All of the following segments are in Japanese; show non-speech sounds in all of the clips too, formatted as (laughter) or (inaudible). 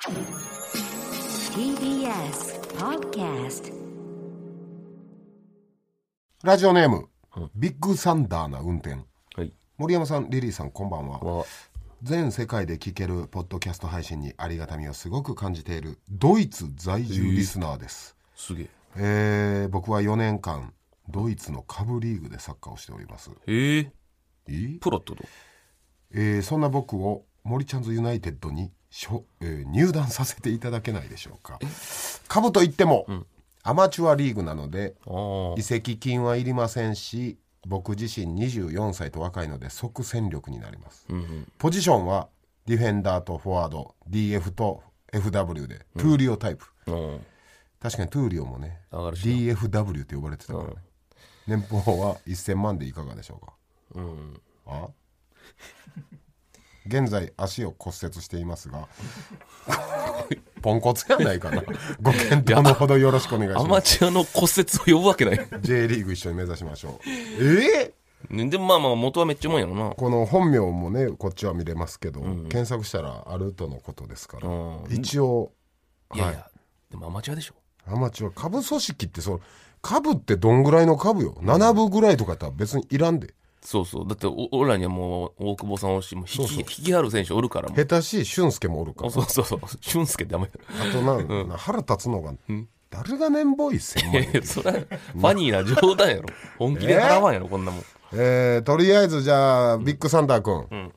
TBS Podcast ラジオネーム、ビッグサンダーな運転。はい。森山さんリリーさんこんばんは。わ全世界で聴けるポッドキャスト配信にありがたみをすごく感じているドイツ在住リスナーです、すげえ。えー僕は4年間ドイツの下部リーグでサッカーをしております。ええいい？プロってこと？えーそんな僕を森ちゃんズユナイテッドにしょ、えー入団させていただけないでしょうか。下部といっても、アマチュアリーグなのであ移籍金はいりませんし僕自身24歳と若いので即戦力になります、ポジションはディフェンダーとフォワード DF と FW でトゥーリオタイプ、あ。うん。確かにトゥーリオもね DFW って呼ばれてたから。ね、年俸は1000万でいかがでしょうか。うん。あ？現在足を骨折していますが (laughs) ポンコツやないかな。(laughs) ご検討のほどよろしくお願いしアます。マチュアの骨折を呼ぶわけない。J リーグ一緒に目指しましょう。ええねでもまあまあ元はめっちゃうまいやろな。この本名もねこっちは見れますけど、検索したらあるとのことですから、うん一応いやいや、でもアマチュアでしょ。アマチュア下部組織ってそう下部ってどんぐらいの下部よ？7部ぐらいとかやったら別にいらんでそうそう。だってお俺らにはもう大久保さんおるし、もう引き引き張る選手おるからもう。下手しい俊介もおるからそうそうそう。俊介ダメ。あとな,、な腹立つのが、誰が年俸1000万円いやいやそれはファニーな冗談やろ。(laughs) 本気で払わんやろ、こんなもん。えーとりあえずじゃあビッグサンダー君、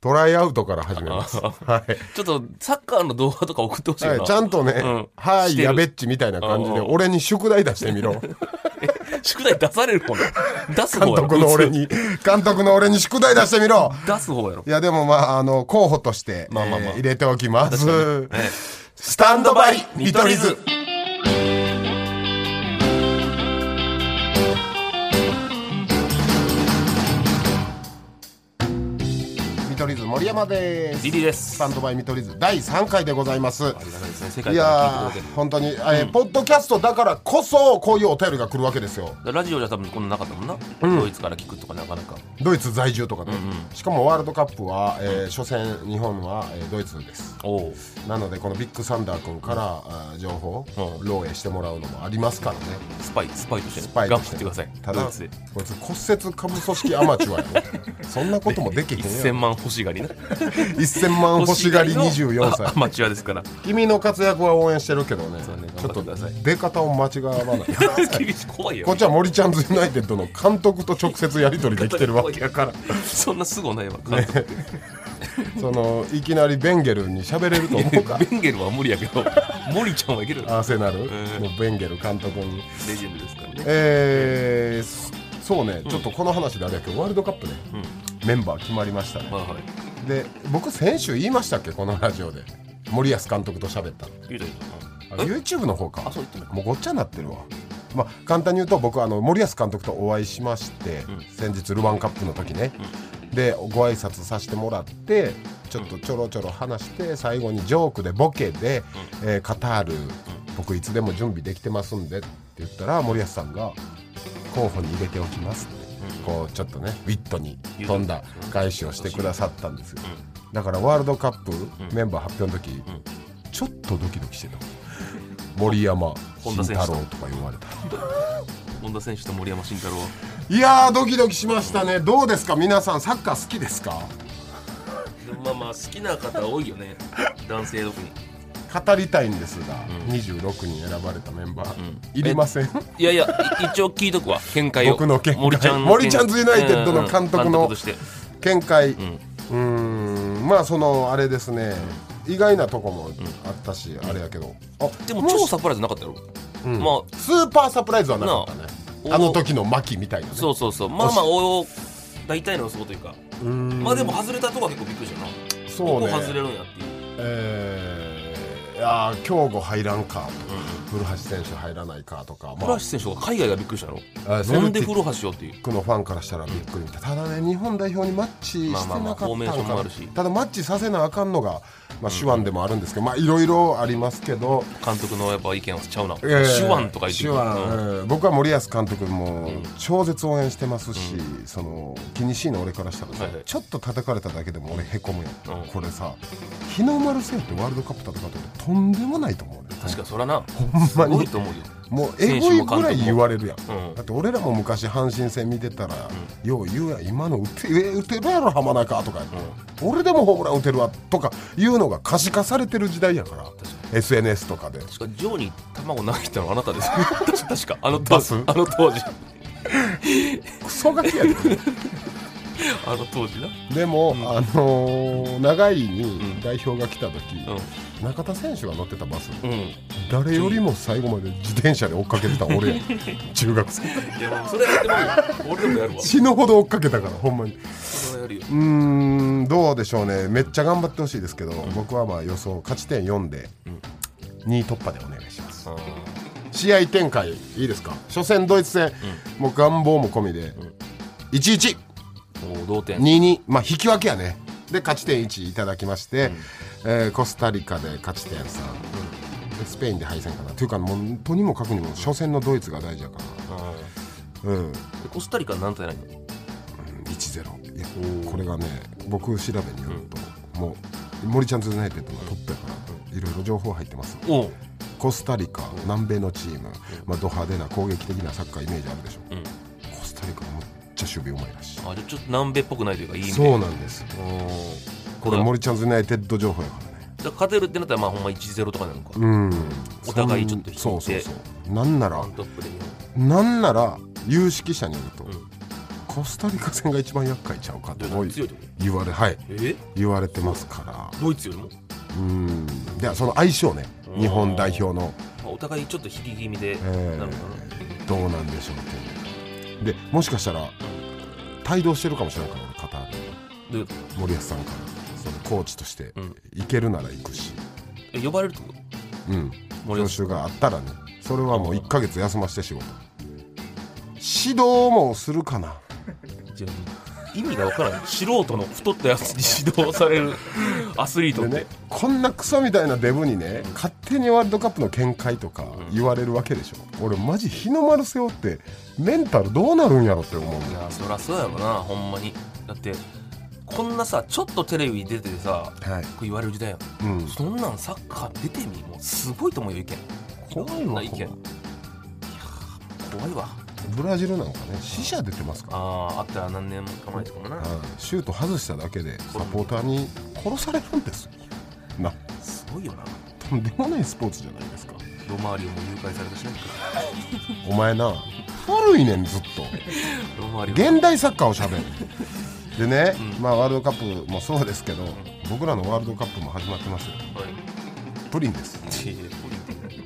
トライアウトから始めます、はいちょっとサッカーの動画とか送ってほしいな。はい、ちゃんとねん「はいやべっち」みたいな感じでうん俺に宿題出してみろ宿題出される方な出す監方やろ？督の俺に監督の俺に宿題出してみろ。出す方やろ？い。やでもまああの候補として、まあまあまあ。えー入れておきます、ええ。スタンドバイ見取り図盛山ですリリーです。スタンドバイ見取り図第3回でございますありがたいですね。世い界からや聞いてくれてー本当に、えーポッドキャストだからこそこういうお便りが来るわけですよる。ラジオじゃ多分こんななかったもんな。ドイツから聞くとかなかなか。ドイツ在住とかね、しかもワールドカップは、えー初戦日本は、えードイツですおお。なのでこのビッグサンダー君から、情報、うん漏洩してもらうのもありますからねスパイ、スパイとしてね。スパイ頑として張ってください。ただ。こいつ骨折下部組織アマチュアやろ (laughs) そんなこともできへんや1000ん万欲しがりな。1000万欲しがり24歳あ (laughs) アマチュアですから。君の活躍は応援してるけどねちょっと出方を間違わない厳しい、(laughs) 怖いよこっ。ちは森ちゃんズユナイテッドの監督と直接やり取りできてるわけやからそんなすごないわ。監督 (laughs) そのいきなりベンゲルに喋れると思うか？(laughs) ベンゲルは無理やけど、(laughs) モリちゃんはいける。アーセナル？んのベンゲル監督に。レジェンドですからね。えーそうね、ちょっとこの話であれやけどワールドカップね、メンバー決まりましたね、はいはい。で僕先週言いましたっけ？このラジオで。森保監督と喋った。の言うた。あ YouTube の方か。もうごっちゃになってるわ。まあ簡単に言うと僕あの森保監督とお会いしまして、先日ルヴァンカップの時ね、でご挨拶させてもらってちょっとちょろちょろ話して最後にジョークでボケで、えーカタール、僕いつでも準備できてますんでって言ったら森保さんが候補に入れておきますって、こうちょっとねウィットに飛んだ返しをしてくださったんですよ、だからワールドカップメンバー発表の時、ちょっとドキドキしてた。森山慎太郎とか言われた本田選手と森山慎太郎いやードキドキしましたね。どうですか？皆さんサッカー好きですか？まあまあ好きな方多いよね。(laughs) 男性特に。語りたいんですが、26人選ばれたメンバー、いりません？いやいやい一応聞いとくわ。(laughs) 見解を。僕の見解？森ちゃん。の森ちゃんズユナイテッドの監督の見解。うーん。まあそのあれですね、意外なとこもあったし、あれやけど。あでも超サプライズなかったやろ、まあスーパーサプライズはなかったね。なああの時の牧みたいなね。そうそうそう。まあまあお大体の予想というか。まあでも外れたとこは結構びっくりしたな。そうね。ここ外れるんやっていう。えーやー京吾入らんか。古橋選手入らないかとか、ま古橋選手が海外がびっくりしたの。あなんで古橋よっていう？僕のファンからしたらびっくり。みたいただね日本代表にマッチしてなかったまあまあまあフォーメーショのかなンもあるし。ただマッチさせなあかんのが、まあ、手腕でもあるんですけどまあいろいろありますけど。監督のやっぱ意見はちゃうな。手いやいや腕とか言って手腕、うん。ええ。僕は森保監督も超絶応援してますし、その気にしいの俺からしたらさ、はいはい。ちょっと叩かれただけでも俺へこむやん、うん。これさ日の丸背負ってワールドカップ戦って俺とんでもないと思うね確かにそらな。ほんますにごいと思うよ。もうえぐいぐらい言われるやん、うん。だって俺らも昔阪神戦見てたら、よう言うやん。今の打てえ打てるやろ浜中とか、俺でもホームラン打てるわとかいうのが可視化されてる時代やから。SNS とかで。確かジョーに卵投げたのあなたです (laughs) 確かあのあの当時。クソガキやで (laughs) (laughs) あの当時な。でも、あのー長いに代表が来た時、う中田選手が乗ってたバス、んうん。誰よりも最後まで自転車で追っかけてた俺や。(laughs) 中学生。いやもうそれやってもいいよ。俺でもやるわ。死ぬほど追っかけたからほんまに。それはやるよ。うーんどうでしょうね。めっちゃ頑張ってほしいですけど、僕はまあ予想勝ち点4で2位突破でお願いします、あ試合展開いいですか？初戦ドイツ戦、もう願望も込みで、1122、ーもう同点。22まあ引き分けやね。で勝ち点1いただきまして、えーコスタリカで勝ち点3、でスペインで敗戦かな。というかもうとにもかくにも初戦のドイツが大事やから。うん。でコスタリカ何対何？1-0いやこれがね僕調べによると、もう森ちゃんズユナイテッドのトップやからいろいろ情報入ってます。コスタリカ南米のチーム、まあ、ド派手な攻撃的なサッカーイメージあるでしょ、うん。コスタリカむっちゃ守備うまいらしい。あじゃあちょっと南米っぽくないというかいい意味で。そうなんですうん。これ森ちゃんズユナイテッド情報やからね。じゃあ勝てるってなったらまあほんま1-0とかなのか。うん。お互いちょっと引いて。そうそうそうなんならなんなら有識者によると、ん。コスタリカ戦が一番厄介ちゃうかと言われはい。え？言われてますから。ドイツよりも、うん。ではその相性ね。日本代表の。まあ、お互いちょっと引き気味でえなるのかーどうなんでしょうってでもしかしたら帯同してるかもしれないから俺カタールなどういうこ森保さんから。そのコーチとしてうん。行けるなら行くし、とえ呼ばれるってこと？うん、森保教習があったらね。それはもう1ヶ月休ませて仕事。指導もするかな。じゃあ意味がわからない。素人の太ったやつに指導されるアスリートって、でねこんなクソみたいなデブにね勝手にワールドカップの見解とか言われるわけでしょ、俺マジ日の丸背負ってメンタルどうなるんやろって思うんいだやそりゃそうやろなほんまに。だってこんなさちょっとテレビ出ててさはい。こう言われる時代やん。うん。そんなんサッカー出てみもうすごいと思うよ意見。怖いわ意見。怖いわブラジルなんかね死者出てますから。あああったら何年か前とかもな。はいシュート外しただけでサポーターに殺されるんですな。すごいよな。とんでもないスポーツじゃないですか。ロマーリオも誘拐されたしね。(laughs) お前な悪いねんずっと。(laughs) ロマーリオ。現代サッカーをしゃべる。でね、まあワールドカップもそうですけど、僕らのワールドカップも始まってますよ。はい。プリンです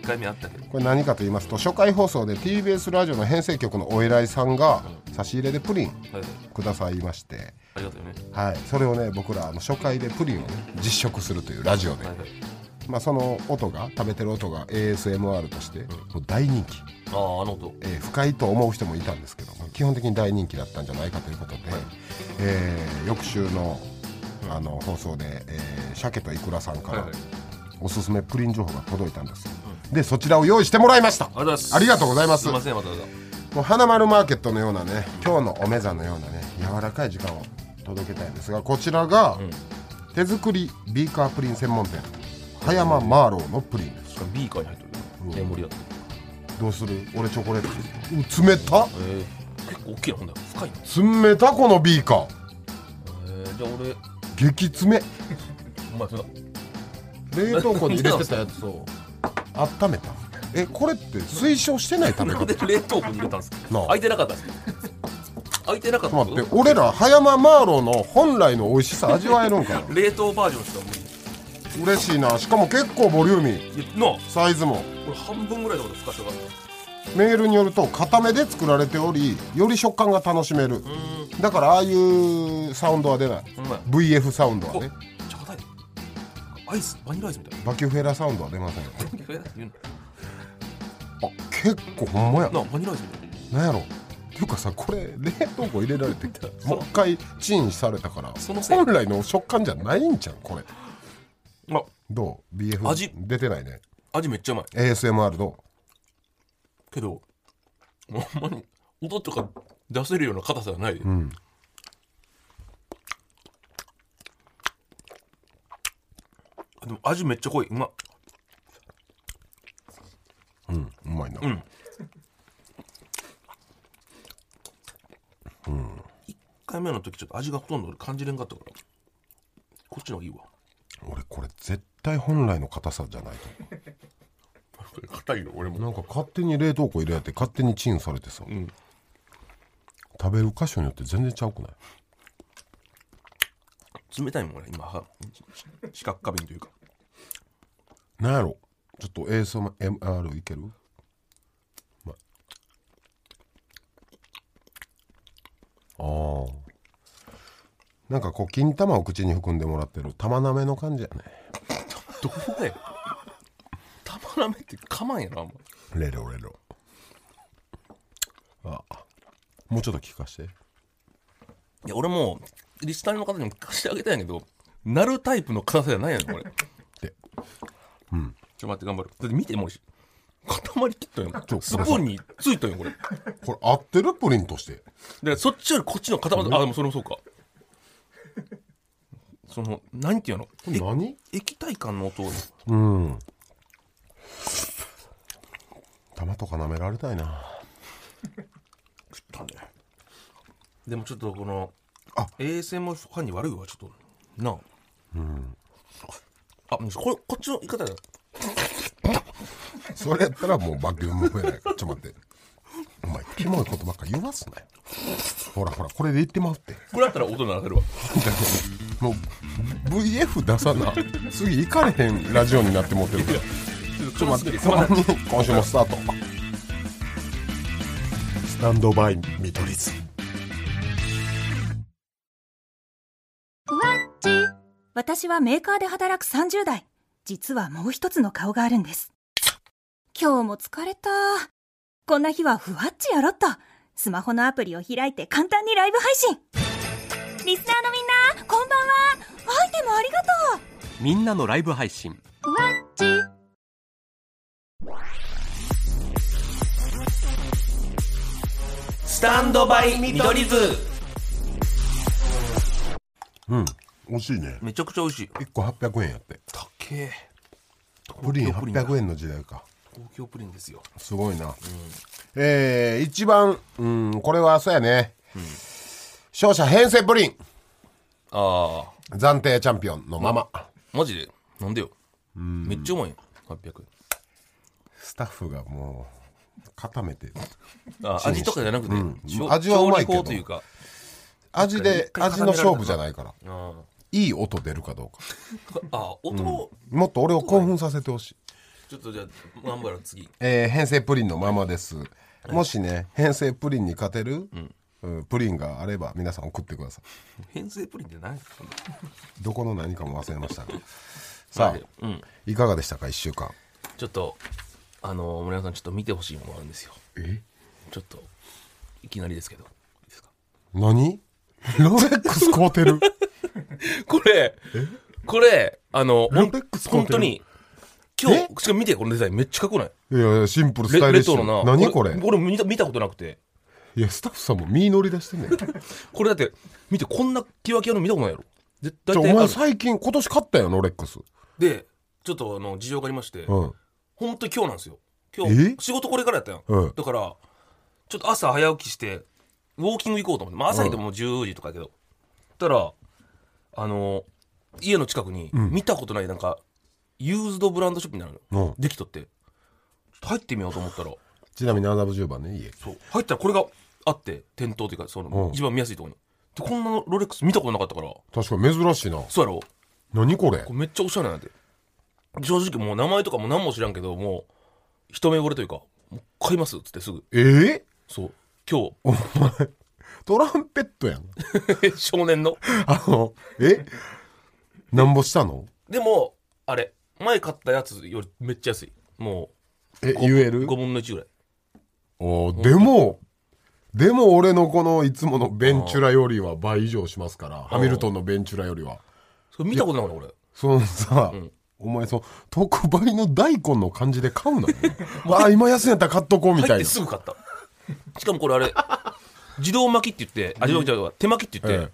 1回目あったけど。これ何かと言いますと初回放送で TBS ラジオの編成局のお偉いさんが差し入れでプリンはいはい。くださいまして、ありがとうよね。はい、それをね僕らあの初回でプリンをね実食するというラジオで、はいはい。まあ、その音が食べてる音が ASMR としてもう大人気、あああの音。えー不快と思う人もいたんですけど基本的に大人気だったんじゃないかということで、えー翌週のあの放送で、えー鮭とイクラさんからはいはい。おすすめプリン情報が届いたんですよ、でそちらを用意してもらいました。ありがとうございます。す。すいませんわざわざもう花丸マーケットのようなね今日のおめざのようなね柔らかい時間を届けたいんですがこちらが、手作りビーカープリン専門店葉山マーローのプリンです。ビーカーに入ってる。よメモリアってどうする？俺チョコレート。う冷たえー、結構大きいなほんだら深いな冷たこのビーカー。えー、じゃあ俺。激冷 (laughs) お前それ冷凍庫に入れてたやつを (laughs) 温めた。えこれって推奨してない食べなん方で冷凍庫に入れたんですか？なあ。開いてなかったんですか？開いてなかったちょっと待って俺ら葉山マーローの本来の美味しさ味わえるんかな？冷凍バージョンしか無理嬉しいな。しかも結構ボリューミー。いやなあ。サイズも。これ半分ぐらいのこと深さがメールによると固めで作られておりより食感が楽しめる。だからああいうサウンドは出ない。ほん。VF サウンドはねアイスバニラアイスみたい。なバキュフェラサウンドは出ませんよ。バニラアイス言うあ結構ほんまや。のなバニラアイスみたい。ななんやろ。っていうかさこれ冷凍庫入れられてもう一回チンされたからそのせい。本来の食感じゃないんじゃんこれ。あ。どう？BF 味。出てないね。味めっちゃうまい。ASMR どけどほんまに音とか出せるような硬さはない。で、ううんでも味めっちゃ濃い。うまっ。うんうまいな、うん。1回目の時ちょっと味がほとんど感じれんかったから。こっちの方がいいわ。俺これ絶対本来の硬さじゃない硬いよ俺となんか勝手に冷凍庫入れられて勝手にチンされてさ、ん。食べる箇所によって全然ちゃうくない？冷たいもん俺今は四角過敏というか。なんやろ？ちょっと ASMR いける、ま。あー。なんかこう金玉を口に含んでもらってる玉なめの感じやね。(laughs) どこだよ玉なめってかまんやなあんま。レロレロ。あもうちょっと聞かして。いや俺もリスナーの方にも聞かせてあげたいんやけどなるタイプの硬さじゃないやんこれ。ちょっでと待って頑張る。だって見てもうし塊切ったんちょよスプーンについたんよこれ。これ合ってるプリンとして。でそっちよりこっちの塊あでもそれもそうか。その何ていうの？何？え液体感の音をうん。玉とか舐められたいな。食ったね。でもちょっとこのあ。ASM ファンに悪いわちょっと。なあ。あこれこっちの言い方だよ。それやったらもうバキューム増えない。からちょっと待って。お前キモいことばっか言わすなよ。ほらほらこれで言ってまうって。これだったら音鳴らせるわ。(laughs) もう VF 出さな。次行かれへんラジオになって持ってる。からちょっと待って (laughs) 今週もスタート。スタンドバイ見取り図私はメーカーで働く30代。実はもう一つの顔があるんです。今日も疲れた。こんな日はふわっちやろっと。スマホのアプリを開いて簡単にライブ配信。リスナーのみんな、こんばんは。アイテムありがとう。みんなのライブ配信ふわっち。スタンドバイ見取り図うん美味しいね。めちゃくちゃ美味しい。1個800円やって。たっけプリン東京プリンだ800円の時代か。東京プリンですよ。すごいな、えー、一番うんこれはそうやね、勝者編成プリン。ああ暫定チャンピオンのまま。マジで？なんでよ。めっちゃうまいよ。800円。スタッフがもう固めて。あ味とかじゃなくて、ん。しょ味はうまいけど。調理法というか。味で味の勝負じゃないから。あいい音出るかどうか。ーあ音を、もっと俺を興奮させてほしい。ちょっとじゃあ頑張る次。えー編成プリンのままです、もしね編成プリンに勝てる、うん。プリンがあれば皆さん送ってください。編成プリンって何どこの何かも忘れましたが (laughs) さあ、うん。いかがでしたか1週間。ちょっとあの森山さんちょっと見てほしいものがあるんですよ。え？ちょっといきなりですけど。いいですか？何？ロレックス買うてる (laughs) これこれあの本当に今日え？しかも見てこのデザインめっちゃかっこない？いやいやシンプルスレタイリッシレトロな。ュ何これ？俺見た見たことなくて。いやスタッフさんも身乗り出してんねん。じ (laughs) これだって見てこんなキワキワの見たことないやろ。絶ゃあお前最近今年買ったよロレックス。でちょっとあの事情がありまして、うん。本当に今日なんですよ。今え？日仕事これからやったやん、うん。だからちょっと朝早起きしてウォーキング行こうと思って、まあ、朝でもう10時とかやけど、たらあの家の近くに見たことないなんか、ユーズドブランドショップになるの、うん。できとって。ちょっと入ってみようと思ったら。ちなみに麻布十番ね家。そう。入ったらこれがあって店頭というかその、うん。一番見やすいところに。でこんなロレックス見たことなかったから。確かに珍しいな。そうやろ。何これ？これめっちゃおしゃれなんで正直もう名前とかも何も知らんけどもう一目惚れというかもう買いますっつってすぐ。えー、そう。今お前トランペットやん。日 (laughs) 少年の？あのえ？なんぼしたの？でもあれ前買ったやつよりめっちゃ安い。もえう言える？5分の1ぐらい。おーでもでも俺のこのいつものベンチュラよりは倍以上しますからハミルトンのベンチュラよりは。それ見たことないな俺。そのさ、お前その特売の大根の感じで買うなよわあ今安いんやったら買っとこうみた入っいな。てすぐ買った。しかもこれあれ自動巻きって言ってあ自動じゃない手巻きって言って、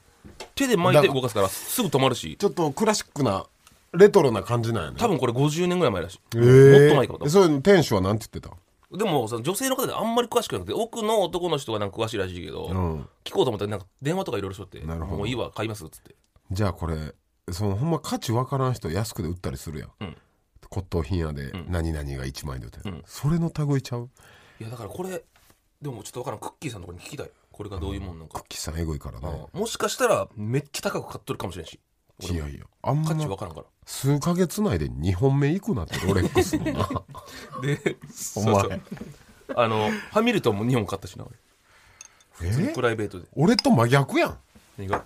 手で巻いて動かすからすぐ止まるし。ちょっとクラシックなレトロな感じなんやね。多分これ50年ぐらい前らしい、えー。もっと前かも多分そういうの店主はなんて言ってた？でもさ女性の方であんまり詳しくなくて奥の男の人がなんか詳しいらしいけど、ん。聞こうと思ったらなんか電話とかいろいろしとってなるほど。もういいわ買いますっつって。じゃあこれそのほんま価値わからん人安くで売ったりするやん、うん。骨董品屋で何々が1万円で売ってる、うん。それの類ちゃう？いやだからこれでもちょっとわからん。クッキーさんのところに聞きたいこれがどういうもんなんか、キさんエゴいからね、うんもしかしたらめっちゃ高く買っとるかもしれんし。いやいやあん価値まわからんから。数ヶ月内で2本目いくなって (laughs) ロレックスのな。(laughs) でお前。そうそう。あのハミルトンも2本買ったしな俺。え？プライベートで。俺と真逆やん。何が？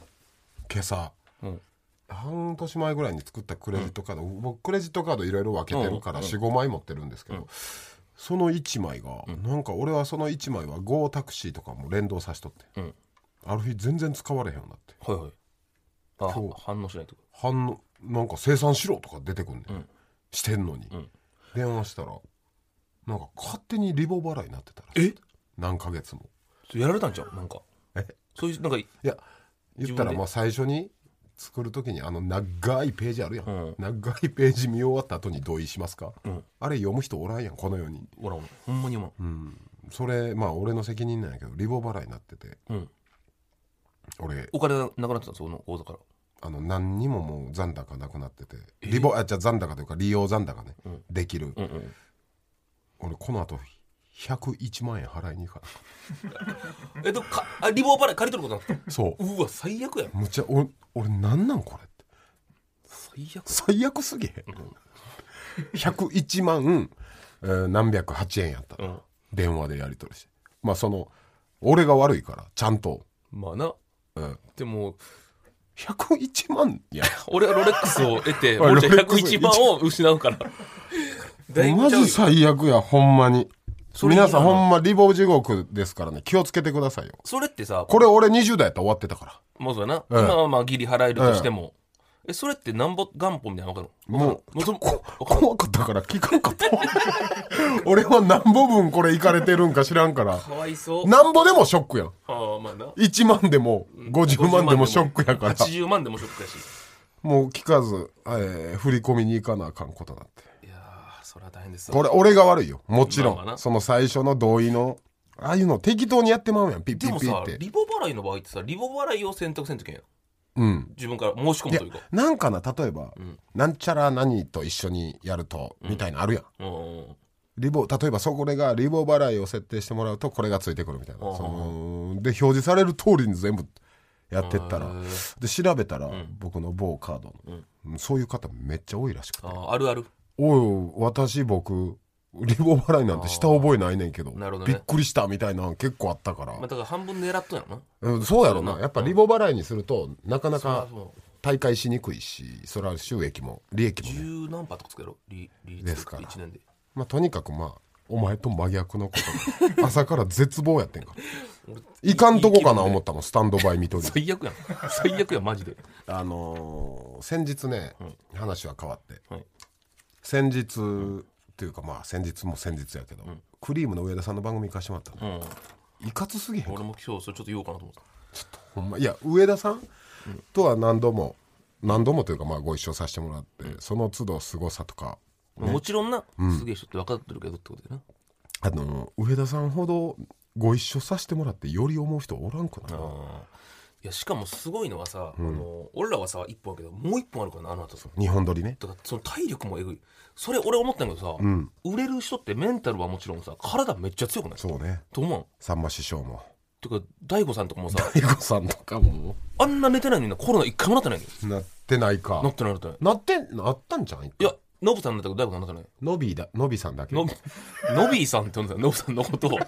今朝。うん。半年前ぐらいに作ったクレジットカード、僕クレジットカードいろいろ分けてるからうん。45枚持ってるんですけど、その1枚が、なんか俺はその1枚は GO タクシーとかも連動さしとって、うん。ある日全然使われへんようになって。はいはい。あ今日。反応しないと。反応なんか生産しろとか出てくんね、ん。うん。してんのに、ん。電話したらなんか勝手にリボ払いになってたらえ？何ヶ月も。やられたんちゃう？なんか。え？そういうなんかいや言ったらまあ最初に作る時にあの長いページあるやん、うん。長いページ見終わった後に同意しますか、ん。あれ読む人おらんやんこの世に。ほらほんまに思うそれまあ俺の責任なんやけどリボ払いになってて。うん。俺。お金がなくなってたのその口座から？あの何にももう残高なくなってて。リボあじゃあ残高というか利用残高ね、できる、うんうん。俺この後101万円払いに行か (laughs) えっとかあリボ払い借り取ることになったなそう。うわ最悪やん。むちゃ俺俺なんなんこれって。最悪。最悪すぎへん。101万、えー何百8円やった、うん。電話でやり取りして。まあその俺が悪いからちゃんと、まあな。うん、でも101万や。(laughs) 俺はロレックスを得て (laughs) おいもうちゃんロレックス101万を失うから。だいぶちゃうよマジ最悪やほんまに皆さんほんまリボ地獄ですからね。気をつけてくださいよ。それってさこれ俺20代やったら終わってたから。もうそうやな、ええ。今はまあギリ払えるとしても、えそれってなんぼ元本みたいなの分かる？のもうもうそこ怖かったから聞かんかった (laughs) 俺は何ぼ分これいかれてるんか知らんから。かわいそう。なんぼでもショックやん。ああまあな。1万でも50万でもショックやから。80万でもショックやし。もう聞かず、えー振り込みに行かなあかんことになってそれは大変です。よこれ俺が悪いよ。もちろん、まあまあな。その最初の同意のああいうの適当にやってまうやん。ピッピでもさッピッって。リボ払いの場合ってさリボ払いを選択せんといけんやんうん。自分から申し込いやむというか。なんかな例えば、なんちゃら何と一緒にやると、みたいなのあるやん。うん。うんうんリボ例えばそこれがリボ払いを設定してもらうとこれがついてくるみたいな、うんそので表示される通りに全部やってったら。で調べたら、僕の某カードの、うんそういう方めっちゃ多いらしくて。あーあるある「おい私僕リボ払いなんてした覚えないねんけどなるほどね。びっくりした」みたいなの結構あったから、まあだから半分狙っとんやろな。うんそうやろな。な。やっぱリボ払いにするとなかなか大会しにくいしそれは収益も利益もね。十何パーとかつけろ利利率ですから。1年で。まあとにかくまあお前と真逆のこと。が朝から絶望やってんから。(laughs) いかんとこかな思ったもんスタンドバイ見とる最悪やん。最悪やんマジで。あのー先日ね、話は変わって、はい先日っていうかまあ先日も先日やけど、クリームの上田さんの番組行かしてもらったの、うん。いかつすぎへんか。俺も今日それちょっと言おうかなと思った。ほんまいや上田さんとは何度も何度もというかまあご一緒させてもらって、その都度凄さとかまあもちろんな、すげえ人って分かってるけどってことでな。あの上田さんほどご一緒させてもらってより思う人おらんくないやしかもすごいのはさ、あの俺らはさ一本あるけどもう一本あるからなあの後。さ日本撮りね。だからその体力もえぐい。それ俺思ったんやけどさ、売れる人ってメンタルはもちろんさ体めっちゃ強くない？そうね。と思う？さんま師匠も。てか大悟さんとかもさ大悟さんとかも。あんな寝てないのになコロナ一回もなってないの？よなってないか。なってないなってない。なってなったんじゃんいやノブさんだんだったねノビーだノビーさんだけ。ノノビーさんって呼んでた。ノブさんのことを。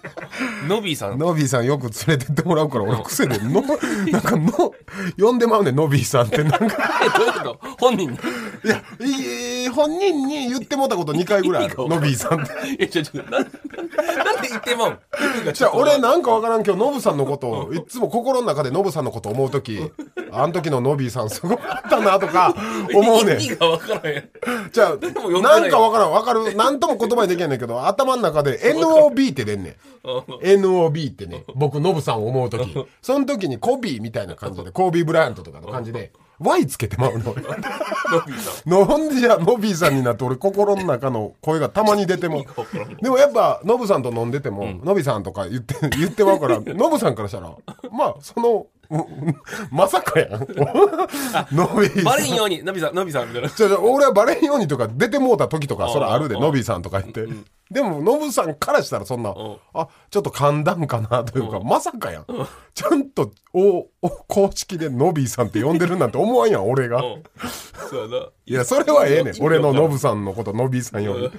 ノビーさん。ノビーさんよく連れてってもらうから俺癖で。のなんかの呼んでまうねんノビーさんってなんか。(laughs) えどういうこと？本人に？いやいい本人に言ってもうたこと2回ぐらいある。ノビーさんって。えちょちょなんなんで言ってまう？じゃあ俺なんかわからんけどノブさんのことをいつも心の中でノブさんのこと思う時。(laughs) あの時のノビーさんすごかったなとか思うねん。意味がわからへん。じゃあないなんかわからん。わかる。なんとも言葉にできへんねんけど頭の中で NOB って出んねん。NOB ってね。僕ノブさんを思う時。その時にコビーみたいな感じでコービー・ブライアントとかの感じで Y つけてまうの。ノん。でじゃあノビーさんになって俺心の中の声がたまに出ても。でもやっぱノブさんと飲んでても、ノビさんとか言って言ってまうから (laughs) ノブさんからしたらまあそのうん (laughs) まさかやん。ノビーバレんさんようにノビーさんノビーさんみたいな。俺はバレんようにとか出てもうた時とかんそれあるでうんノビーさんとか言って、でもノブさんからしたらそんな、ん。あちょっと噛んだんかなというか、まさかやん、ちゃんとおお公式でノビーさんって呼んでるなんて思わんやん俺が、うん。そうやな。いやそれはええねん。俺のノブささんのことノビーさんよ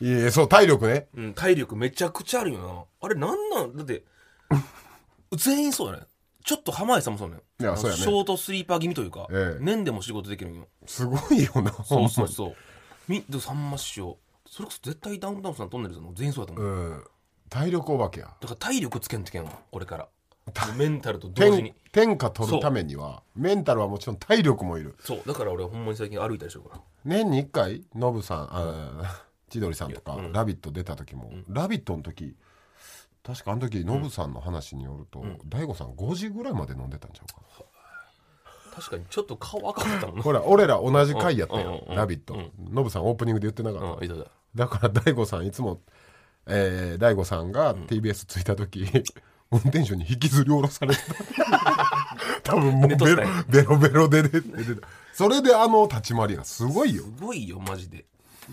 り、いやそう体力ね。ん、うん、体力めちゃくちゃあるよな。あれなんなんだって全員そうやねちょっと浜井さんもそうねいやそうやね。ショートスリーパー気味というか、ええ。年でも仕事できるんよ。すごいよなほそうそうそう。みでさんま師匠。それこそ絶対ダウンタウンさんトンネルズの全員そうやと思う、うん。体力お化けや。だから体力つけんといけんわ。これから。メンタルと同時天に。天下取るためにはメンタルはもちろん体力もいる。そう。だから俺はほんまに最近歩いたりしようかな年に1回ノブさんあ千鳥さんとか「ラビット!」出た時も「ラビット!」の時確かあの時ノブさんの話によると大悟さん5時ぐらいまで飲んでたんちゃうか？確かにちょっと顔赤かったもんな。ほら俺ら同じ回やったよラビット!」ノブさんオープニングで言ってなかった。だから大悟さんいつも、えー、大悟さんが TBS 着いた時、運転手に引きずり下ろされてた。(laughs) 多分もうベロベロベロで出てたそれであの立ち回りがすごいよ。すごいよマジで。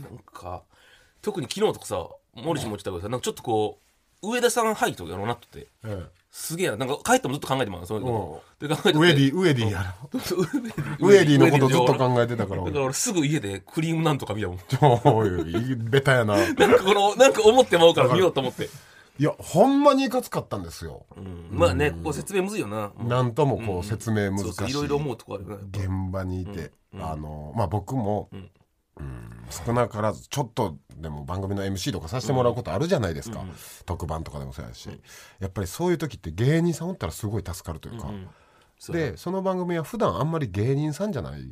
なんか特に昨日とかさ森氏も言ってたけどさなんかちょっとこう上田さんハイとかやろうなってすげえな。なんか帰ってもずっと考えてまうそういうので考えてウエディウエディやろウエディのことずっと考えてたから。だから俺すぐ家でクリームなんとか見たもん。おいベタやな。(laughs) なんかこのなんか思ってまうから見ようと思って、いやほんまにいかつかったんですよ、うん、まあねここ説明むずいよな。なんともこう説明難しい、いろいろ思うとこある現場にいて、あのまあ僕も、うん少なからずちょっとでも番組の MC とかさせてもらうことあるじゃないですか、特番とかでもそうやし、やっぱりそういう時って芸人さんおったらすごい助かるというか、そうや。でその番組は普段あんまり芸人さんじゃない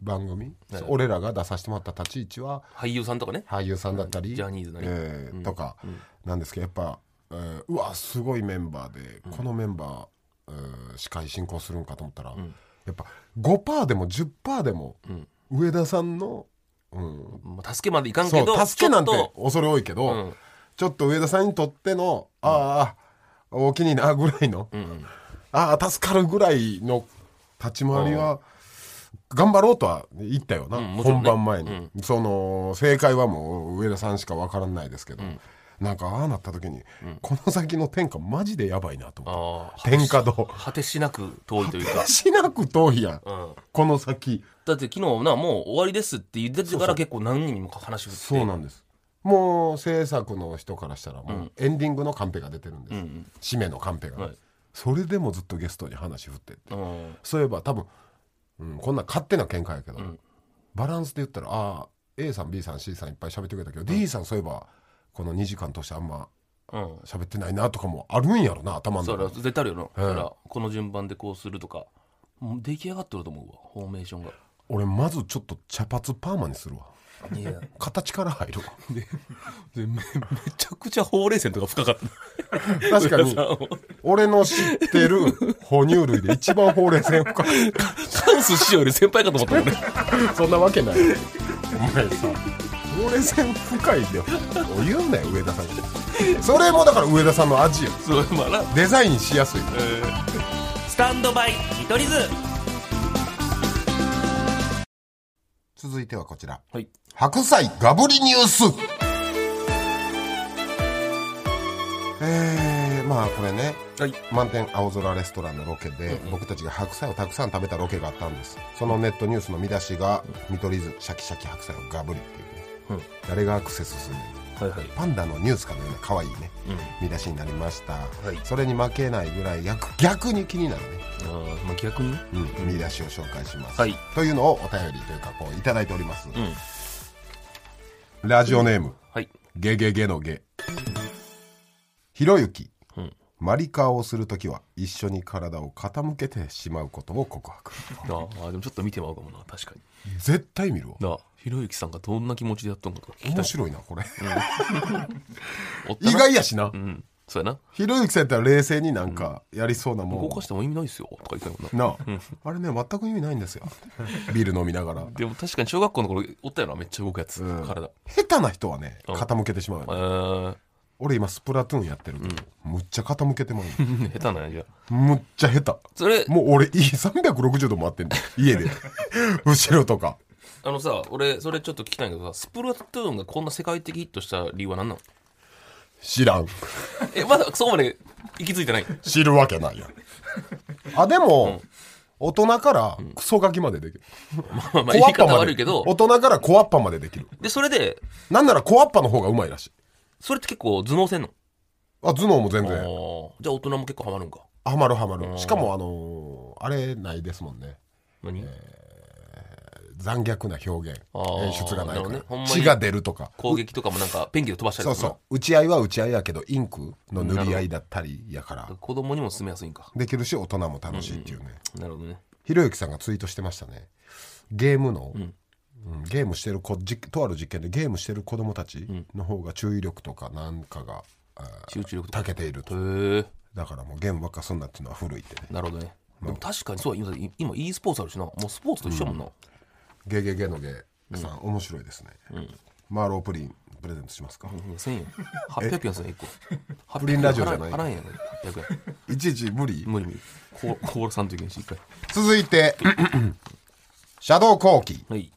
番組、俺らが出させてもらった立ち位置は俳優さんとかね。俳優さんだったり、ジャニーズなり。えーとかなんですけどやっぱ、えーうわすごいメンバーで、このメンバー、えー司会進行するんかと思ったら、やっぱ5%でも10%でも、上田さんの、うん、まあ助けまでいかんけど助けなんて恐れ多いけど、うん。ちょっと上田さんにとっての、ああ大きになぐらいの、ああ助かるぐらいの立ち回りは、頑張ろうとは言ったよな、ね。本番前に、その正解はもう上田さんしか分からないですけど、なんかああなった時に、この先の天下マジでやばいなと思あって。天下道果てしなく遠いというか。しなく遠いやん、うん。この先。だって昨日なもう終わりですって言っててから結構何人にも話振って。そうなんです。もう制作の人からしたらもうエンディングのカンペが出てるんです、締めのカンペが、はい。それでもずっとゲストに話振ってって、うん。そういえば多分、うん、こんな勝手な見解やけど、バランスで言ったらああ A さん B さん C さんいっぱい喋ってくれたけど、D さんそういえばこの2時間としてあんまうん。喋ってないなとかもあるんやろな頭のそれ絶対あるよな、ん。だからこの順番でこうするとかもう出来上がってると思うわフォーメーションが。俺まずちょっと茶髪パーマにするわ。いや。形から入るわ。でめめちゃくちゃほうれい線とか深かった。確かに (laughs) 俺の知ってる哺乳類で一番ほうれい線深い。カンス師匠より先輩かと思ったもんね。(laughs) そんなわけない。お前さほうれい線深いで言うなよ上田さん。それもだから上田さんの味よ。そうまあな。デザインしやすい。スタンドバイ見取り図。続いてはこちら。はい。白菜ガブリニュース。えー、ままあこれね。はい。満天青空レストランのロケで、僕たちが白菜をたくさん食べたロケがあったんです。そのネットニュースの見出しが「見取り図シャキシャキ白菜をガブリ」っていうね、誰がアクセスするのはいはい。パンダのニュースかのような可愛いね、うん。見出しになりました、はい。それに負けないぐらい逆逆に気になるね、あーまあ逆に？うん。見出しを紹介します、はい。というのをお便りというかこういただいております、うん。ラジオネーム。はい。ゲゲゲのゲ。ひろゆき、うん。マリカーをするときは一緒に体を傾けてしまうことを告白。なああでもちょっと見てまうかもな確かに。絶対見るわ。なあひろゆきさんがどんな気持ちでやっとんかとか聞きた面い白いなこれ。(laughs) 意外やしな。うん。そうやな。ひろゆきさんやったら冷静になんかやりそうなもん、動かしても意味ないっすよとか言ったもんな。なあ、あれね全く意味ないんですよ。ビール飲みながら。でも確かに小学校の頃おったよなめっちゃ動くやつ、うん。体。下手な人はねうん。傾けてしまうよえね、ー、俺今スプラトゥーンやってるけど、むっちゃ傾けてまうの (laughs) 下手なんや。じゃあむっちゃ下手。それもう俺いい360度回ってんだ家で。(laughs) 後ろとかあのさ俺それちょっと聞きたいんだけどさスプラトゥーンがこんな世界的ヒットした理由は何なの？知らん。(laughs) えまだそこまで行き着いてない？知るわけないやん。(laughs) あでも、大人からクソガキまでできる、まあまあ言い方悪いけど。大人からコアッパまでできる。でそれでなんならコアッパの方がうまいらしい。それって結構頭脳戦の？あ頭脳も全あ然ー。じゃあ大人も結構ハマるんか。ハマるハマる。しかもあのーあれないですもんね。何、残虐な表現。演出がないから、ね。血が出るとか。攻撃とかもなんかペンキで飛ばしたりそうそう。打ち合いは打ち合いやけどインクの塗り合いだったりやから。子供にも進めやすいんか。できるし大人も楽しいっていうね、なるほどね。ひろゆきさんがツイートしてましたね。ゲームの、うん。ゲームしてる子じとある実験でゲームしてる子供たちの方が注意力とかなんかが、集中力とか。長けていると。だからもうゲームばっかすんなっていうのは古いってね。なるほどね。でも確かにそう今今 e スポーツあるしな。もうスポーツと一緒やもんな、ゲゲゲのゲ。さん、面白いですね、マーロープリンプレゼントしますか、いや1000円。800円すね1個。(laughs) プリンラジオじゃない？払えんやん800円。いちいち無理？無理無理。こうこうさんといけんし一回続いて (clears throat) シャドウコウキはい。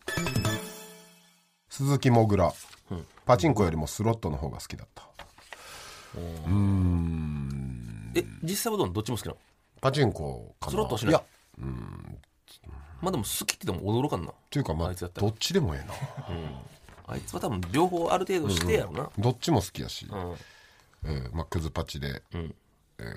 鈴木もぐら、パチンコよりもスロットの方が好きだった。え実際はどっちも好きなの？パチンコかな。スロットはしない？やまあでも好きって言っても驚かんな。というかまああいつやったら。どっちでもええな。あいつは多分両方ある程度してやろな。どっちも好きやし、うん、えーまあ、クズパチで、ん。えー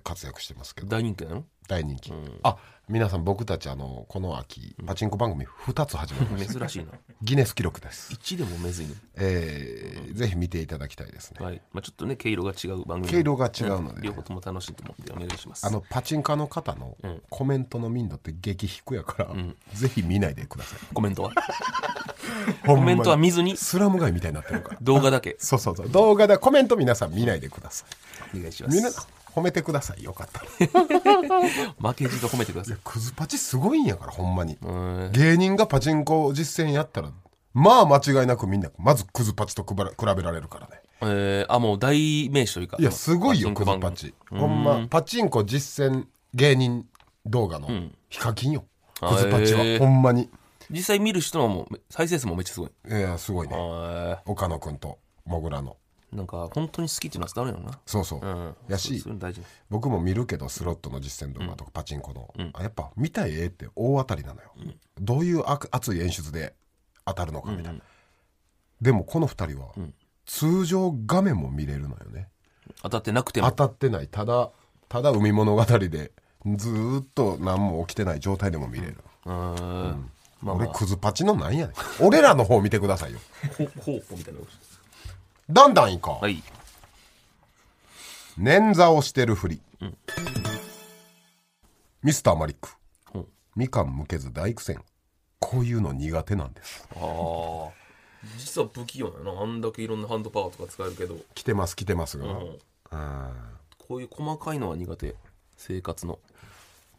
活躍してますけど。大人気なの？大人気、あ皆さん僕たちあのこの秋パチンコ番組2つ始めました。珍しいな。ギネス記録です、1でもめずいねえーぜひ見ていただきたいですね。はい。まあ、ちょっとね毛色が違う番組。毛色が違うので。ね両方とも楽しいと思ってお願いします。あのパチンカの方のん。コメントの民度って激低やから、ぜひ見ないでください。コメントは？(laughs) ココメントは見ずに？スラム街みたいになってるから。動画だけ。(laughs) そうそうそう。動画でコメント皆さん見ないでくださお願いしいみんなます褒めてくださいよかった。ら (laughs) 負けじと褒めてください。クズパチすごいんやからほんまに。うん。芸人がパチンコ実践やったらまあ間違いなくみんなまずクズパチと比べ比べられるからね。えー、あもう代名詞というかいやすごいよクズパチ。ほんまパチンコ実践芸人動画のヒカキンよ、クズパチは、へー。ほんまに。実際見る人のも再生数もめっちゃすごい。いやすごいね。え岡野くんともぐらの。ー、なんか本当に好きっていうのは伝わるよな。そうそう、うん。やしそうそういうの大事僕も見るけどスロットの実践動画とかパチンコの、あやっぱ見たい絵って大当たりなのよ、どういう悪熱い演出で当たるのかみたいな、でもこの2人は、通常画面も見れるのよね。当たってなくて当もたってない。ただただ海物語でずーっと何も起きてない状態でも見れる、うーん。まあまあ。俺クズパチのなんやねん。俺らの方見てくださいよ。ほほうみたいなだんだんいこう、はい。捻挫をしてるふり、ミスターマリック、うん。みかんむけず大苦戦。こういうの苦手なんです。ああ実は不器用な。のあんだけいろんなハンドパワーとか使えるけど、来てます来てますが、うん、あこういう細かいのは苦手。生活の。ー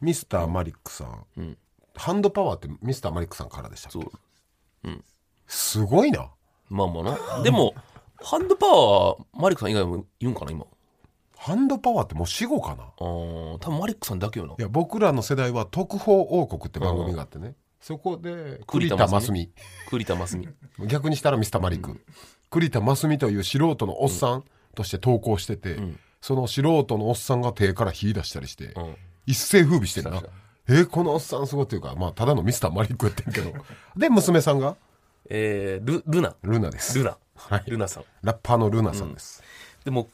ミスターマリックさん、ん。ハンドパワーってミスターマリックさんからでしたっけ？そう。すごいな。まあまあな。でもハンドパワーマリックさん以外もいるんかな今？ハンドパワーってもう死後かな？あー多分マリックさんだけよな。いや僕らの世代は特報王国って番組があってね、そこで栗田真澄。栗田真澄。逆にしたらミスターマリック、栗田真澄という素人のおっさんとして投稿してて、その素人のおっさんが手から火出したりして、うん。一世風靡してんな。えーこのおっさんすごいっていうかまあただのミスターマリックやってんけど。(laughs) で娘さんが？えー、ルルナ。ルナです。ルナ、はい。ルナさん。ラッパーのルナさんです、でも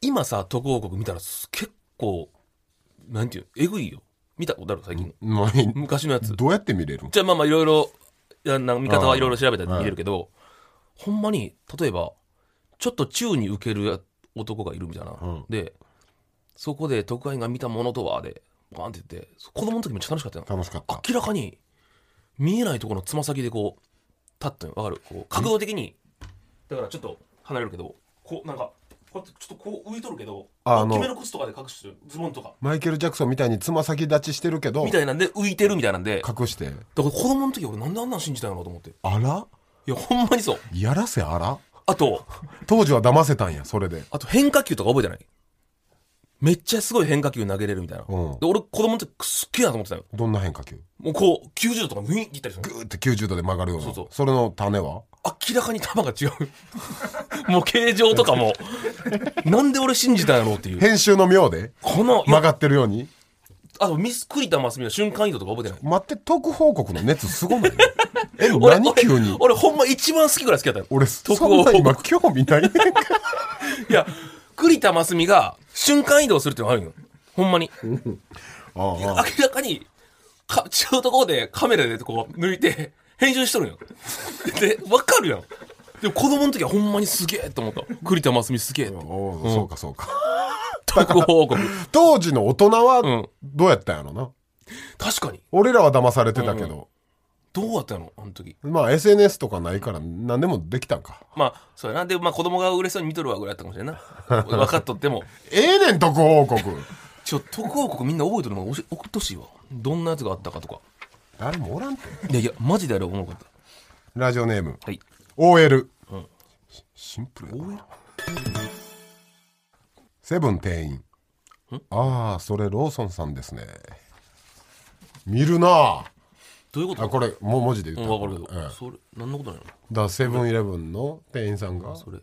今さ特報告見たらす結構なんていうえぐいよ。見たことある？最近の。まあ昔のやつ。どうやって見れるんじゃあまあまあいろいろいやなんか見方はいろいろ調べたら見れるけど、ほんまに例えばちょっと宙に受けるや男がいるみたいな、ん。でそこで特派員が見たものとはでバーンって言って子供の時めっちゃ楽しかったよ。楽しかった。明らかに見えないところのつま先でこう立ったのわかる？こう角度的にだからちょっと離れるけどこうなんかこうやってちょっとこう浮いとるけどああの決めの靴とかで隠してるズボンとか。マイケル・ジャクソンみたいにつま先立ちしてるけどみたいなんで浮いてるみたいなんで。だか隠して。ら子供の時俺なんであんなん信じたんやろうと思って。いあら？やほんまにそう。やらせあら？あと当時は騙せたんやそれで。あと変化球とか覚えてない？めっちゃすごい変化球投げれるみたいな、うん。で俺子供の時すっげえなと思ってたよ。どんな変化球？もうこう90度とかウィンっていったりするグーって90度で曲がるような。そうそう。れの種は？明らかに球が違う。(laughs) もう形状とかも。(laughs) なんで俺信じたんやろうっていう。編集の妙で？この曲がってるように？あとミス栗田真澄の瞬間移動とか覚えてない？待って特報告の熱すごない？(laughs) え俺何急に？俺俺ほんま一番好きぐらい好きだったよ。俺特そんな今興味ないいや栗田真澄が瞬間移動するってのがあるんよ。ほんまに。あああ。明らかにか違うところでカメラでこう抜いて編集しとるんよ。で分かるやん。でも子供の時はほんまにすげえと思った。栗田真澄すげえって。おうそうかそうか。特報告当時の大人うはん。どうやったんやろな。確かに。俺らは騙されてたけど、どうやったの？あの時。まあ SNS とかないから何でもできたんか。まあそうやな。でまあ子供が嬉しそうに見とるわぐらいやったかもしれんな。(laughs) 分かっとっても。ええねん特報告ちょ特報告みんな覚えてるの送ってほしいわ。どんなやつがあったかとか。誰もおらんて。いやいやマジであれ思うかった。ラジオネーム。はい。OL、うん。シンプルやな。セブン店員。ああそれローソンさんですね。見るなあどういうこと？あこれもう文字でう言ったん分かるけど、ええ。それ何のことないのだセブンイレブンの店員さんがそれ。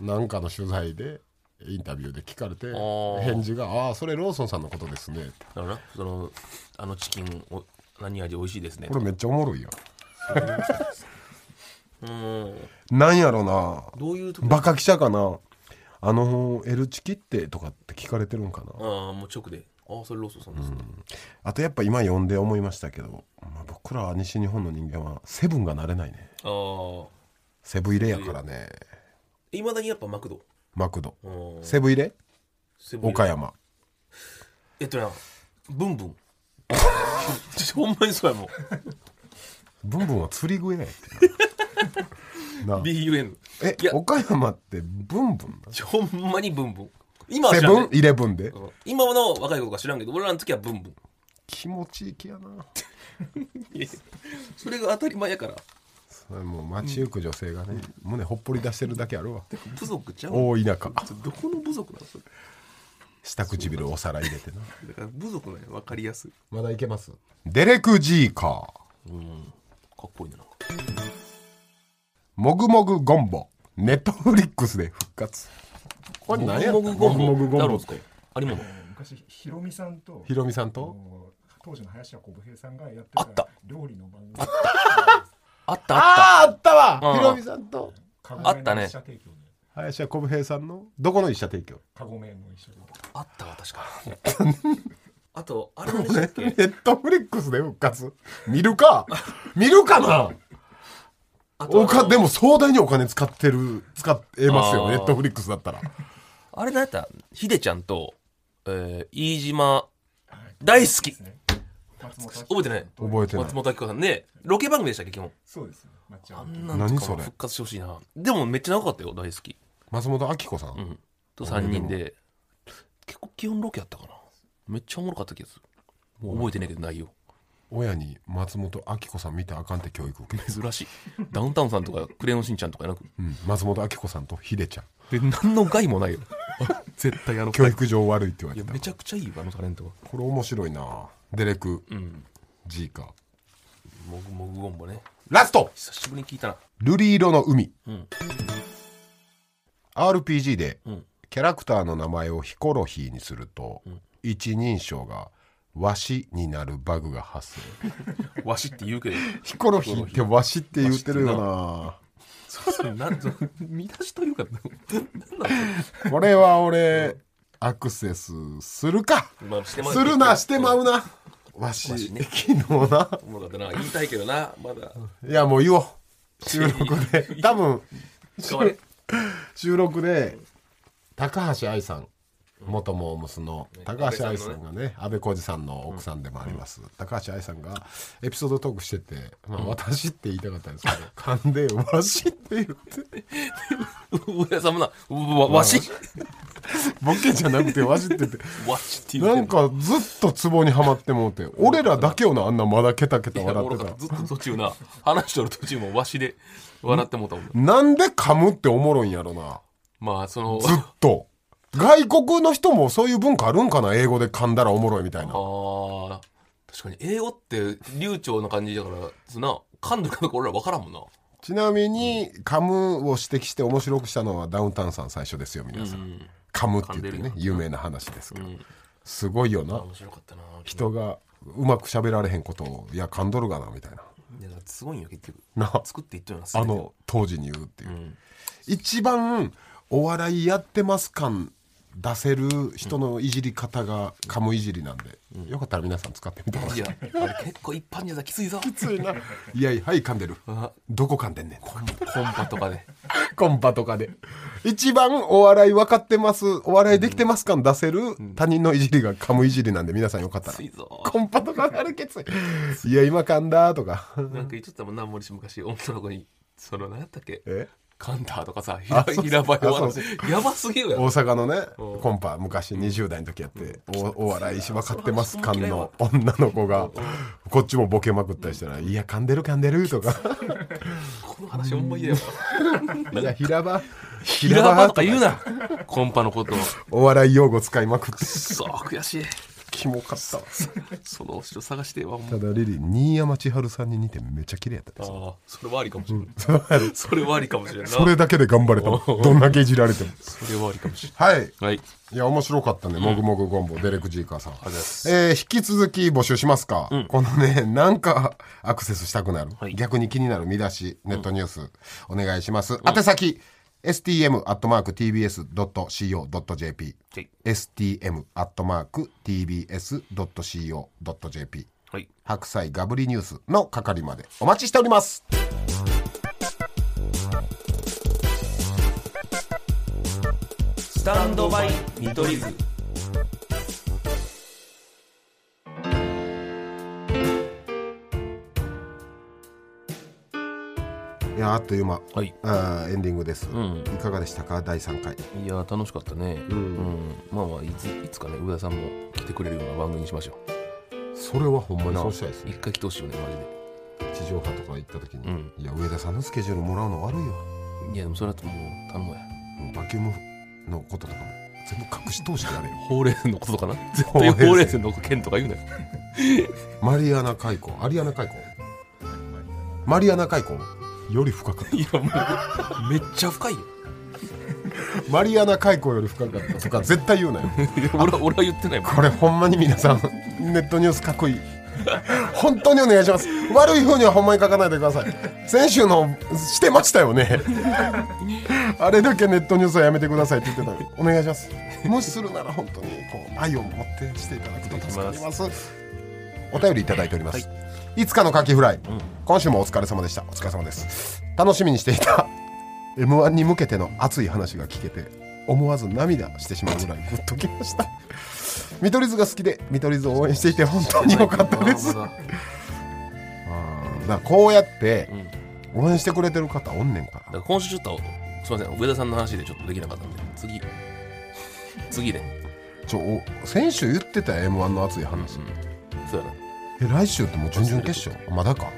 何かの取材でインタビューで聞かれてー。返事が「ああそれローソンさんのことですね」だからなそのあのチキンお何味美味しいですね？これめっちゃおもろいやうーん。(laughs) んなんやろな。どういう時？バカ記者かな。あの L チキってとかって聞かれてるんかな。ああもう直でああそれローソンさんですね、あとやっぱ今読んで思いましたけど、まあ、僕らは西日本の人間はセブンがなれないね。ああセブン入れやからね。いまだにやっぱマクド？マクド。うんセブン入れ？セブン岡山。えっとなブンブン。(laughs) ほんまにそうやもん。ブンブンは釣り具やってな。(laughs) な BUN え岡山ってブンブンなほんまにブンブン今はセ知らんでブンイレブンで。うん。今の若い子が知らんけど俺らの時はブンブン。気持ちいい気やな。(laughs) それが当たり前やから。それもう街行く女性がね、胸ほっぽり出してるだけあるわ部族ちゃう？大田舎。どこの部族なのそれ？下唇お皿入れてな。だから部族なんや分かりやすい。まだいけます？デレク・ジーカー。うん。かっこいいねな。んかもぐもぐゴンボ。ネットフリックスで復活これ何やゴンボゴンボあるんですかありもの。昔ひろみさんとひろみさんあとの当時の林家小武平さんがやってあった。た料理の番組。あった。あっああったわ。うんひろみさんと。カあったね。林家小武平さんのどこの一社提供？カゴメの一社提供。たあったわ確か。に (laughs) あとあれ何でしたっけ？ネットフリックスで復活。見るか。見るかなおかでも壮大にお金使ってる使えますよネットフリックスだったら。あれ何やったひでちゃんと、えー、飯島大好き。覚えてない？覚えてない。松本明子さん。ねロケ番組でしたっけ基本。そうですあのん。なん何それ？も復活してほしいな。でもめっちゃ長かったよ大好き。松本明子さん、うん。と3人で。結構基本ロケやったかな。めっちゃおもろかった気がする。もう覚えてないけど内容親に松本明子さん見たらあかんって教育受けて、珍しい。ダウンタウンさんとかクレヨンしんちゃんとかやなくうん、松本明子さんとヒデちゃん。で何の害もないよ。絶対あの教育上悪いって言われてめちゃくちゃいいよあのタレントはこれ面白いな。デレク。うん。ジーカー。もぐもぐゴンボね。ラスト！久しぶりに聞いたな。瑠璃色の海。うん。RPG でうん。キャラクターの名前をヒコロヒーにすると、一人称がわしになるバグが発生。(laughs) わしって言うけど。ヒコロヒーってわしって言ってるよな。そうなんぞ見出しというかなんなんこれは俺アクセスするか。まあしてまうするなしてまうな。わしわしね昨日な。おもろかったな。言いたいけどなまだ。いやもう言おう。収録で。(laughs) 多分収録で高橋愛さん元モームスの高橋愛さんがね安倍浩二さんの奥さんでもあります、高橋愛さんがエピソードトークしてて、まあ、私って言いたかったんですけど (laughs) 噛んで「わし」って言って。上田さんもなうわわし？ボケじゃなくて「わし」って言って。わしって言うなんかずっとツボにはまってもうて俺らだけよなあんなまだケタケタ笑ってた。俺ずっと途中な話しとる途中もわしで笑ってもうたもんなんで噛むっておもろいんやろな。まあそのずっと外国の人もそういう文化あるんかな？英語で噛んだらおもろいみたいな。あー。確かに英語って流暢な感じだからそんな。噛んでるかどうか俺ら分からんもんな。ちなみに噛むを指摘して面白くしたのはダウンタウンさん最初ですよ皆さん、噛むって言ってね有名な話ですけど、すごいよな。面白かったな。人がうまく喋られへんことをいや噛んどるがなみたいな。いやすごいんよ結局。な作っていっとるよなあの当時に言うっていう、一番お笑いやってます感出せる人のいじり方が噛むいじりなんで、よかったら皆さん使ってみてください。いやあれ結構一般人だきついぞ。きついな。いやいやはい噛んでる。あどこ噛んでんねん。コンパとかで。(laughs) コンパとかで。一番お笑い分かってます。お笑いできてます感出せる他人のいじりが噛むいじりなんで皆さんよかったら。きついぞ。コンパとかあれきつい。いや今噛んだとか。なんか言っちゃったもんな森氏昔。女の子に。その何やったっけ？え？カンターとかさ平平場よやばすぎるやろ大阪のねコンパ昔20代の時やっておお笑いし分かってます感の女の子がこっちもボケまくったりしたら「いや噛んでる噛んでる」とか。(laughs) この話ほんま嫌や「わ。(laughs) いや平場平場とか言うな。コンパのことお笑い用語使いまくって。そう悔しいキモかったわ。(laughs) そのお城探してわほんまただリリー新山千春さんに似てめっちゃ綺麗やったです。ああそれはありかもしれない。(laughs) それはありかもしれないな。それだけで頑張れたもんどんだけいじられても。それはありかもしれはい。ないはい。いや面白かったね、もぐもぐゴンボデレク・ジーカーさん、りがとうございます。えー引き続き募集しますか、このねなんかアクセスしたくなる、はい。逆に気になる見出しネットニュース、お願いします、宛先 stm.tbs.co.jp はい。stm.tbs.co.jp はい。白菜ガブリニュースの係までお待ちしております。スタンドバイ見取り図やあっという間、はい。あーエンディングです、ん。いかがでしたか？第3回。いや楽しかったね。うん、まあまあいついつかね上田さんも来てくれるような番組にしましょそれはほんまにうそうしたいです一回来てほしいよねマジで。地上波とか行った時に、うん。いや上田さんのスケジュールもらうの悪いよ。いやでもそれだともう頼もうや。バキュームのこととかも全部隠し通してやれよ。ほうれい線のこととかな？絶対ほうれい線の件とか言うなよ。マリアナ海溝。アリアナ海溝？マリアナ海溝？より深かっいやもうめっちゃ深いよ。たマリアナ海溝より深かった。とか絶対言うなよ。(laughs) 俺は俺は言ってないもん。これほんまに皆さんネットニュースかっこいい。本当にお願いします。悪い風にはほんまに書かないでください。先週のしてましたよね。あれだけネットニュースはやめてくださいって言ってたのに。お願いします。もしするなら本当にこう愛を持ってしていただくと助かります。お便りいただいております、い、つかのカキフライ、今週もお疲れ様でした。お疲れ様です。楽しみにしていた (laughs) m 1に向けての熱い話が聞けて思わず涙してしまうぐらいグッときました。(laughs) 見取り図が好きで見取り図を応援していて本当に良かったです。まだ (laughs) だからこうやって応援してくれてる方おんねんから。だから今週ちょっとすいません。上田さんの話でちょっとできなかったんで。次。次で。ちょお先週言ってた m 1の熱い話、そうやなえ来週ってもう準々決勝？まだか？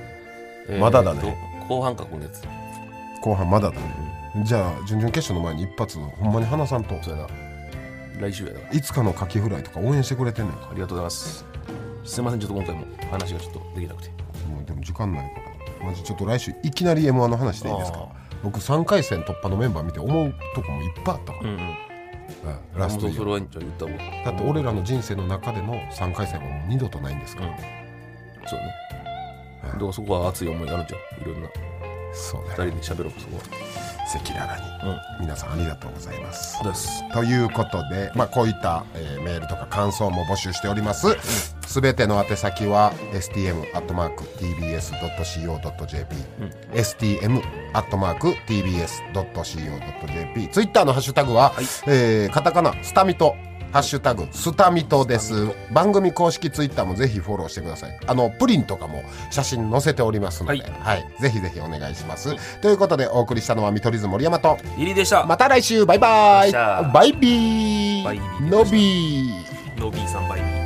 えーまだだね。と後半か今月。後半まだだね。じゃあ準々決勝の前に一発ほんまに話さんとそうやな。来週やいつかのカキフライとか応援してくれてんねんかありがとうございます。すいませんちょっと今回も話がちょっとできなくて。もうでも時間ないから。マジちょっと来週いきなり m 1の話でいいですか？あ僕3回戦突破のメンバー見て思うとこもいっぱいあったから、うんうん。うん。ラストイヤー。そだって俺らの人生の中での3回戦はもう二度とないんですから、そうね。だからそこは熱い思いがあるじゃん。いろんな。そうね。二人で喋ろうそこ赤裸々に、は皆さんありがとうございます。ということで、まあ、こういった、えーメールとか感想も募集しております。すべ、ての宛先は stm.tbs.co.jp、stm.tbs.co.jp ツイッターのハッシュタグは、えーカタカナスタミトハッシュタグスタミトです。番組公式ツイッターもぜひフォローしてください。あのプリンとかも写真載せておりますので、ははい。ぜひぜひお願いします、ということでお送りしたのは見取り図森山と入りでした。また来週。バイバイ。バイビー。バイビーのびー。ノビーさんバイビー